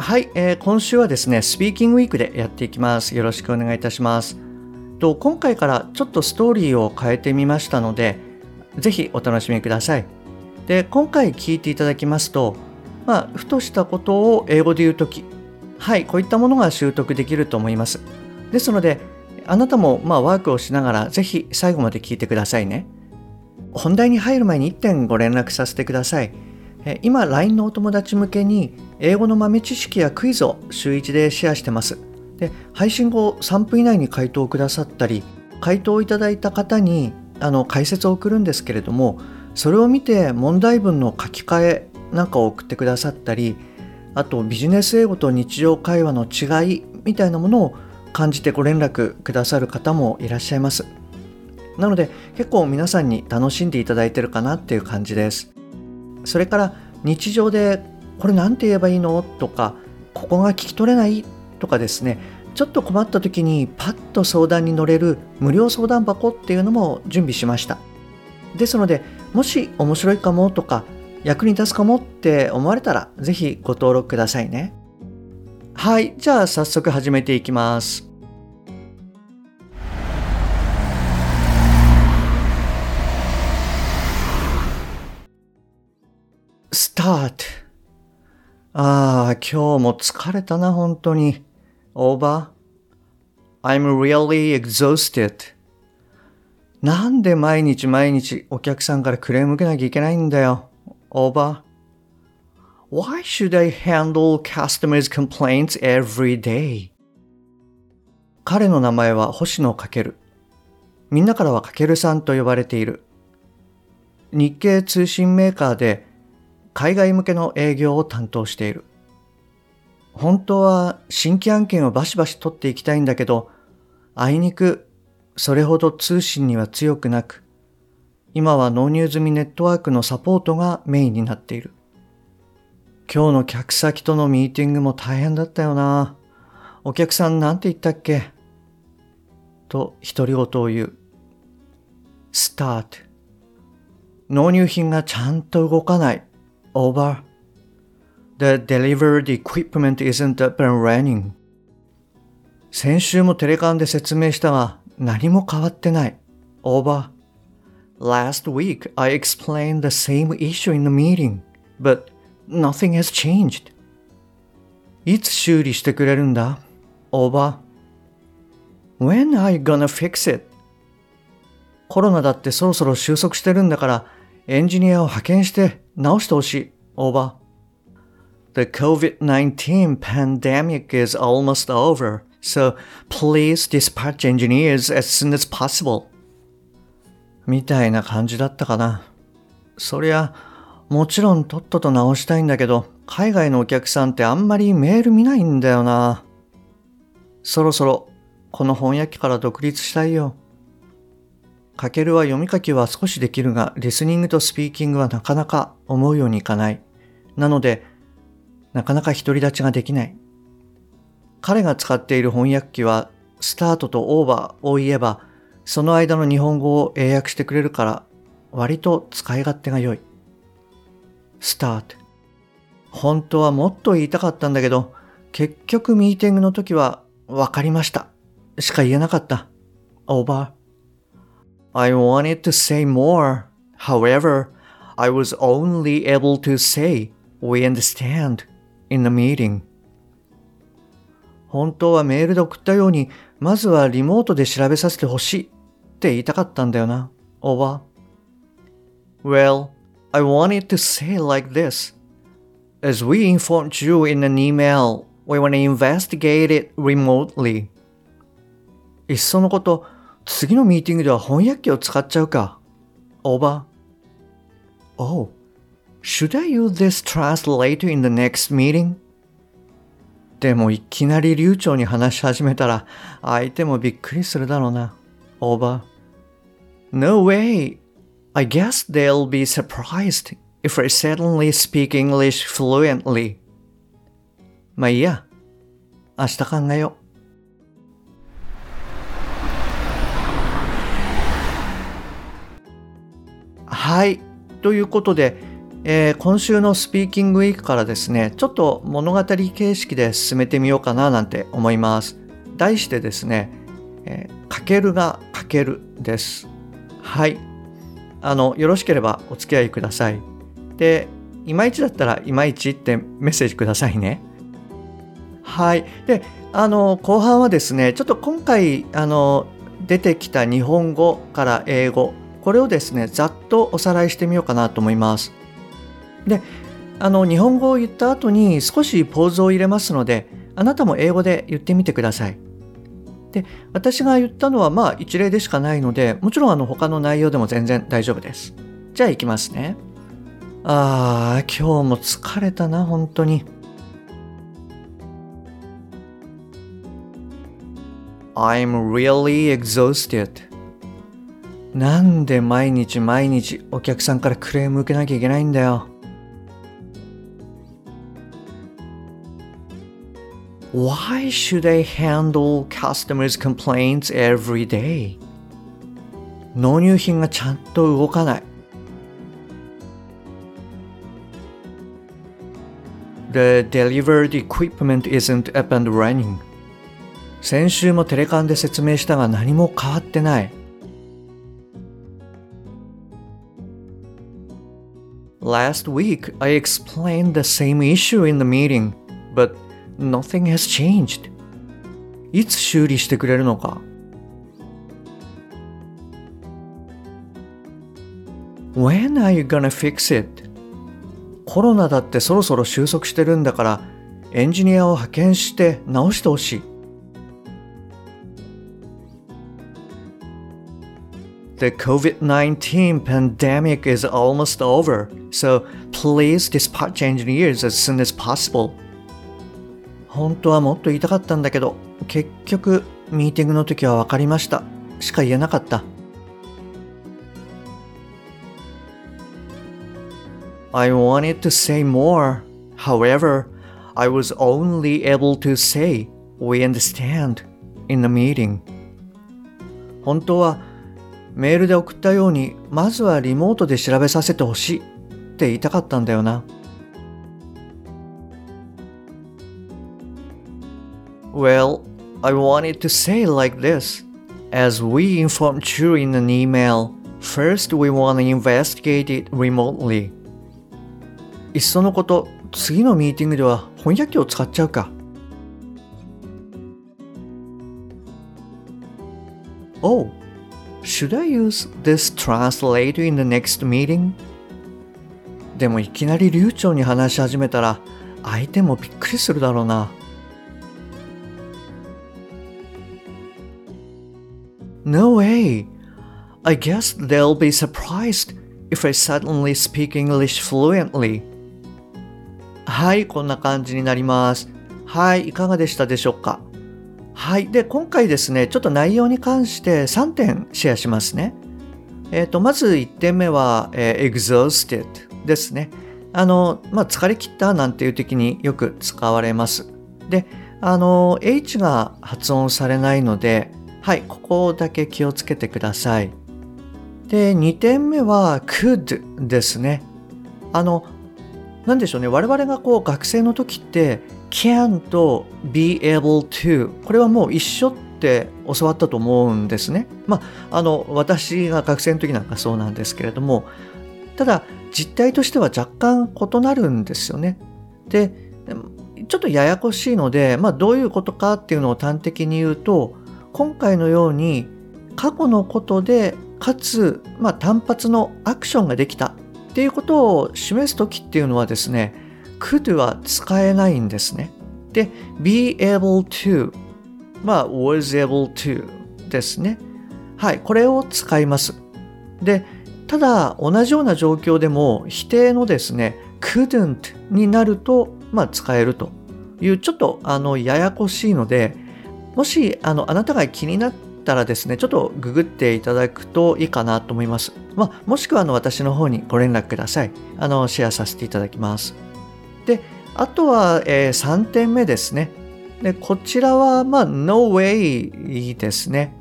はい、えー、今週はですね、スピーキングウィークでやっていきます。よろしくお願いいたします。と今回からちょっとストーリーを変えてみましたので、ぜひお楽しみください。で、今回聞いていただきますと、まあ、ふとしたことを英語で言うとき、はい、こういったものが習得できると思います。ですので、あなたもまあワークをしながら、ぜひ最後まで聞いてくださいね。本題に入る前に1点ご連絡させてください。今 LINE のお友達向けに英語の豆知識やクイズを週1でシェアしてます。で配信後3分以内に回答をくださったり回答をいただいた方にあの解説を送るんですけれどもそれを見て問題文の書き換えなんかを送ってくださったりあとビジネス英語と日常会話の違いみたいなものを感じてご連絡くださる方もいらっしゃいます。なので結構皆さんに楽しんでいただいてるかなっていう感じです。それから日常でこれ何て言えばいいの？とかここが聞き取れない？とかですね。ちょっと困った時にパッと相談に乗れる無料相談箱っていうのも準備しました。ですのでもし面白いかもとか役に立つかもって思われたらぜひご登録くださいね。はいじゃあ早速始めていきます。Start ああ、今日も疲れたな、本当に。over? I'm really exhausted. なんで毎日毎日お客さんからクレーム受けなきゃいけないんだよ。over? Why should I handle customers' complaints every day? 彼の名前は星野かける。みんなからはかけるさんと呼ばれている。日系通信メーカーで海外向けの営業を担当している。本当は新規案件をバシバシ取っていきたいんだけど、あいにくそれほど通信には強くなく、今は納入済みネットワークのサポートがメインになっている。今日の客先とのミーティングも大変だったよな。お客さんなんて言ったっけ？と独り言を言う。start 納入品がちゃんと動かない。Over. The delivered equipment isn't up and running. 先週もテレカンで説明したが何も変わってない。over. Last week I explained the same issue in the meeting, but nothing has changed. いつ修理してくれるんだ ?over. When are you gonna fix it? コロナだってそろそろ収束してるんだからエンジニアを派遣して直してほしい。over. The COVID-19 pandemic is almost over, so please dispatch engineers as soon as possible. みたいな感じだったかな。そりゃ、もちろんとっとと直したいんだけど、海外のお客さんってあんまりメール見ないんだよな。そろそろ、この翻訳機から独立したいよ。かけるは読み書きは少しできるが、リスニングとスピーキングはなかなか思うようにいかない。なので、なかなか独り立ちができない。彼が使っている翻訳機は、スタートとオーバーを言えば、その間の日本語を英訳してくれるから、割と使い勝手が良い。スタート。本当はもっと言いたかったんだけど、結局ミーティングの時は、わかりました。しか言えなかった。オーバー。I wanted to say more. However, I was only able to say, We understand, in the meeting. 本当はメールで送ったように、まずはリモートで調べさせてほしいって言いたかったんだよな。Over. Well, I wanted to say like this. As we informed you in an email, we want to investigate it remotely. いっそのこと、 次のミーティングでは翻訳機を使っちゃうか。Over. Oh, should I use this translator in the next meeting? でもいきなり流暢に話し始めたら相手もびっくりするだろうな。Over. No way. I guess they'll be surprised if I suddenly speak English fluently. まあいいや。明日考えよう。はい。ということで、えー、今週のスピーキングウィークからですね、ちょっと物語形式で進めてみようかななんて思います。題してですね、えー、かけるがかけるです。はい。あの、よろしければお付き合いください。で、いまいちだったらいまいちってメッセージくださいね。はい。で、あの、後半はですね、ちょっと今回、あの、出てきた日本語から英語、これをですね、ざっとおさらいしてみようかなと思います。であの日本語を言った後に少しポーズを入れますのであなたも英語で言ってみてください。で私が言ったのはまあ一例でしかないのでもちろんあの他の内容でも全然大丈夫です。じゃあ行きますね。ああ今日も疲れたな本当に。I'm really exhausted. なんで毎日毎日お客さんからクレーム受けなきゃいけないんだよ。Why should I handle customers' complaints every day? 納入品がちゃんと動かない。The delivered equipment isn't up and running. 先週もテレカンで説明したが何も変わってない。Last week I explained the same issue in the meeting, but Nothing has changed. いつ修理してくれるのか When are you gonna fix it? コロナだってそろそろ収束してるんだからエンジニアを派遣して直してほしい。The COVID-19 pandemic is almost over, so please dispatch engineers as soon as possible. 本当はもっと言いたかったんだけど、結局、ミーティングの時は分かりました。しか言えなかった。I wanted to say more. However, I was only able to say, We understand, in the meeting. 本当は メールで送ったように、まずはリモートで調べさせてほしいって言いたかったんだよな。Well, I wanted to say like this. As we informed you in an email, first we want to investigate it remotely. いっそのこと、次のミーティングでは翻訳機を使っちゃうか。Oh, should I use this translator in the next meeting? でもいきなり流暢に話し始めたら相手もびっくりするだろうな。No way! I guess they'll be surprised if I suddenly speak English fluently. はい、こんな感じになります。はい、いかがでしたでしょうかはい。で、今回ですね、ちょっと内容に関して3点シェアしますね。えっ、ー、と、まず1点目は、えー、exhausted ですね。あの、まあ、疲れ切ったなんていう時によく使われます。で、あの、H が発音されないので、はい、ここだけ気をつけてください。で、2点目は could ですね。あの、なんでしょうね。我々がこう学生の時って can と be able to これはもう一緒って教わったと思うんですね。まあ、あの、私が学生の時なんかそうなんですけれども、ただ実態としては若干異なるんですよね。で、ちょっとややこしいので、まあ、どういうことかっていうのを端的に言うと、今回のように過去のことでかつ、まあ、単発のアクションができたっていうことを示す時っていうのはですね could は使えないんですね。で be able to まあ was able to ですね。はい、これを使います。で、ただ同じような状況でも否定のですね couldn't になると、まあ、使えると。いうちょっとあのややこしいので、もしあのあなたが気になったらですね、ちょっとググっていただくといいかなと思います。まあ、もしくはあの私の方にご連絡ください。あのシェアさせていただきます。で、あとは、えー、3点目ですね。で、こちらは、まあ、no way ですね。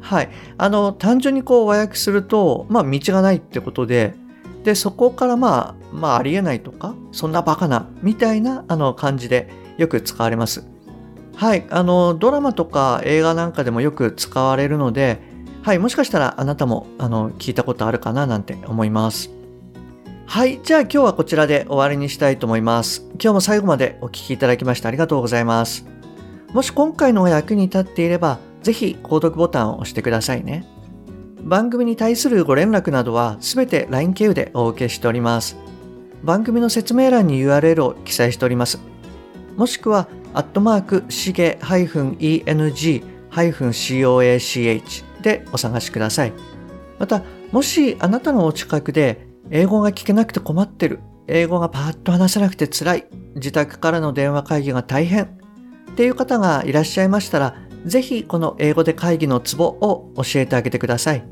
はい。あの、単純にこう和訳すると、まあ、道がないってことで、で、そこからまあ、まあ、ありえないとか、そんなバカな、みたいな、あの、感じでよく使われます。はい。あの、ドラマとか映画なんかでもよく使われるので、はい。もしかしたらあなたも、あの、聞いたことあるかななんて思います。はい。じゃあ今日はこちらで終わりにしたいと思います。今日も最後までお聴きいただきましてありがとうございます。もし今回の役に立っていれば、ぜひ購読ボタンを押してくださいね。番組に対するご連絡などはすべて LINE 経由でお受けしております。番組の説明欄に URL を記載しております。もしくは、アットマーク、しげ -eng-coach でお探しください。また、もしあなたのお近くで英語が聞けなくて困ってる、英語がパーッと話せなくて辛い、自宅からの電話会議が大変っていう方がいらっしゃいましたら、ぜひこの英語で会議のツボを教えてあげてください。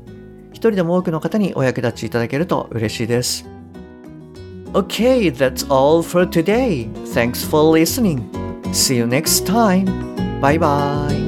一人でも多くの方にお役立ちいただけると嬉しいです。Okay, that's all for today. Thanks for listening. See you next time. Bye bye.